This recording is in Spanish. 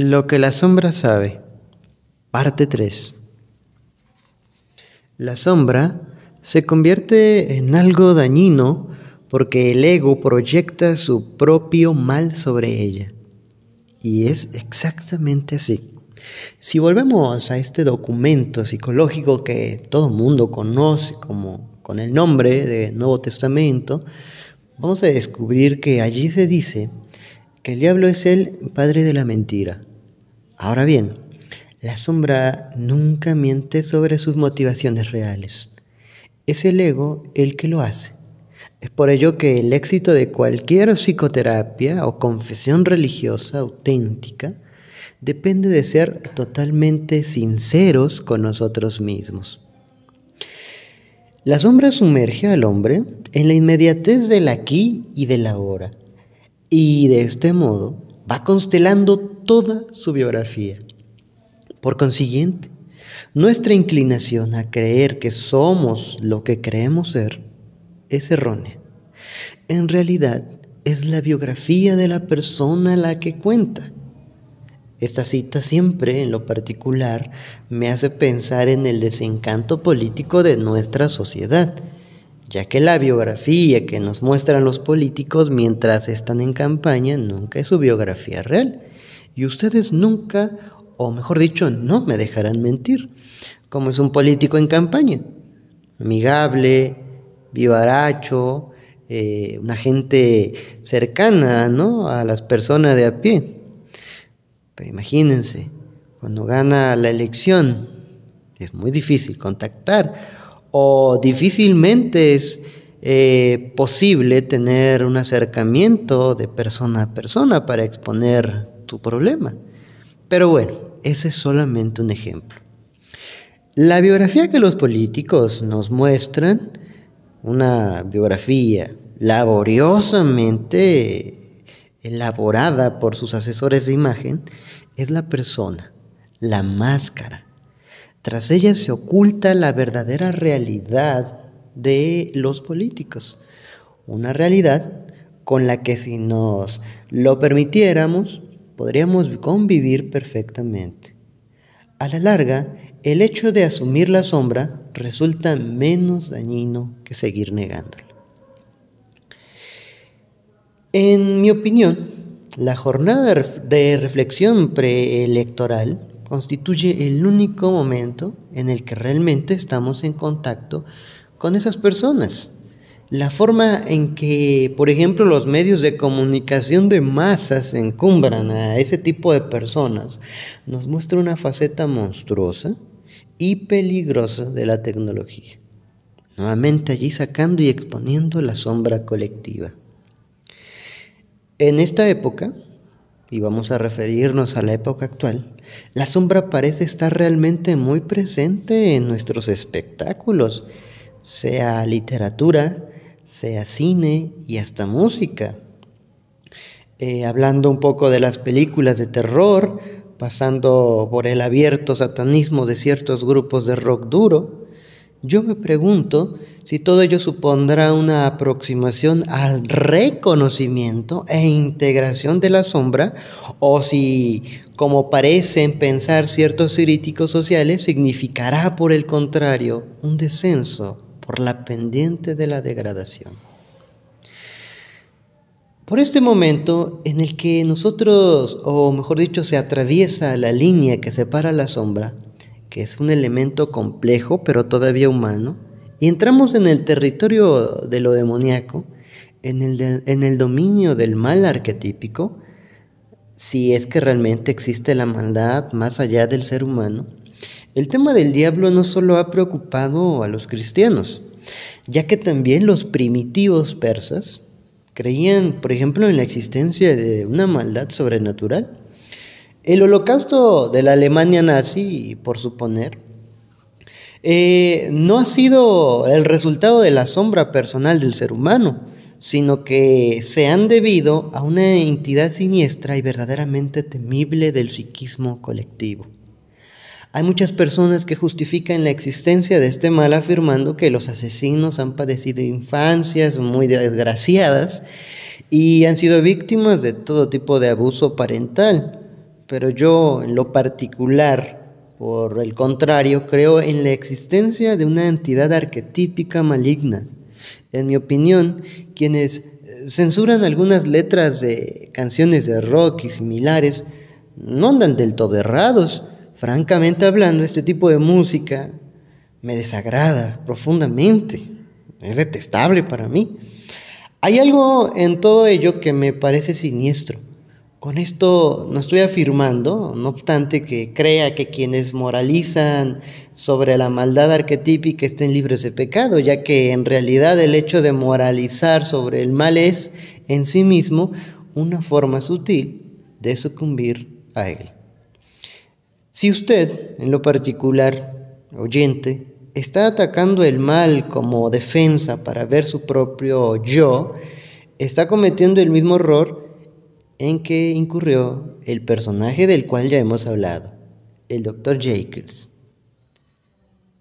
Lo que la sombra sabe. Parte 3. La sombra se convierte en algo dañino porque el ego proyecta su propio mal sobre ella. Y es exactamente así. Si volvemos a este documento psicológico que todo mundo conoce como con el nombre de Nuevo Testamento, vamos a descubrir que allí se dice que el diablo es el padre de la mentira. Ahora bien, la sombra nunca miente sobre sus motivaciones reales. Es el ego el que lo hace. Es por ello que el éxito de cualquier psicoterapia o confesión religiosa auténtica depende de ser totalmente sinceros con nosotros mismos. La sombra sumerge al hombre en la inmediatez del aquí y del ahora, y de este modo va constelando toda su biografía. Por consiguiente, nuestra inclinación a creer que somos lo que creemos ser es errónea. En realidad, es la biografía de la persona la que cuenta esta cita siempre, en lo particular, me hace pensar en el desencanto político de nuestra sociedad, ya que la biografía que nos muestran los políticos mientras están en campaña nunca es su biografía real. Y ustedes nunca, o mejor dicho, no me dejarán mentir, como es un político en campaña. Amigable, vivaracho, eh, una gente cercana ¿no? a las personas de a pie. Pero imagínense, cuando gana la elección, es muy difícil contactar o difícilmente es eh, posible tener un acercamiento de persona a persona para exponer tu problema. Pero bueno, ese es solamente un ejemplo. La biografía que los políticos nos muestran, una biografía laboriosamente elaborada por sus asesores de imagen, es la persona, la máscara. Tras ella se oculta la verdadera realidad de los políticos, una realidad con la que si nos lo permitiéramos, podríamos convivir perfectamente. A la larga, el hecho de asumir la sombra resulta menos dañino que seguir negándola. En mi opinión, la jornada de reflexión preelectoral constituye el único momento en el que realmente estamos en contacto con esas personas. La forma en que, por ejemplo, los medios de comunicación de masas encumbran a ese tipo de personas nos muestra una faceta monstruosa y peligrosa de la tecnología. Nuevamente allí sacando y exponiendo la sombra colectiva. En esta época, y vamos a referirnos a la época actual, la sombra parece estar realmente muy presente en nuestros espectáculos, sea literatura, sea cine y hasta música. Eh, hablando un poco de las películas de terror, pasando por el abierto satanismo de ciertos grupos de rock duro, yo me pregunto si todo ello supondrá una aproximación al reconocimiento e integración de la sombra, o si, como parecen pensar ciertos críticos sociales, significará por el contrario un descenso por la pendiente de la degradación. Por este momento en el que nosotros, o mejor dicho, se atraviesa la línea que separa la sombra, que es un elemento complejo pero todavía humano, y entramos en el territorio de lo demoníaco, en el, en el dominio del mal arquetípico, si es que realmente existe la maldad más allá del ser humano, el tema del diablo no solo ha preocupado a los cristianos, ya que también los primitivos persas creían, por ejemplo, en la existencia de una maldad sobrenatural. El holocausto de la Alemania nazi, por suponer, eh, no ha sido el resultado de la sombra personal del ser humano, sino que se han debido a una entidad siniestra y verdaderamente temible del psiquismo colectivo. Hay muchas personas que justifican la existencia de este mal afirmando que los asesinos han padecido infancias muy desgraciadas y han sido víctimas de todo tipo de abuso parental. Pero yo en lo particular, por el contrario, creo en la existencia de una entidad arquetípica maligna. En mi opinión, quienes eh, censuran algunas letras de canciones de rock y similares no andan del todo errados. Francamente hablando, este tipo de música me desagrada profundamente. Es detestable para mí. Hay algo en todo ello que me parece siniestro. Con esto no estoy afirmando, no obstante que crea que quienes moralizan sobre la maldad arquetípica estén libres de pecado, ya que en realidad el hecho de moralizar sobre el mal es en sí mismo una forma sutil de sucumbir a él. Si usted, en lo particular, oyente, está atacando el mal como defensa para ver su propio yo, está cometiendo el mismo error en que incurrió el personaje del cual ya hemos hablado, el Dr. Jacobs.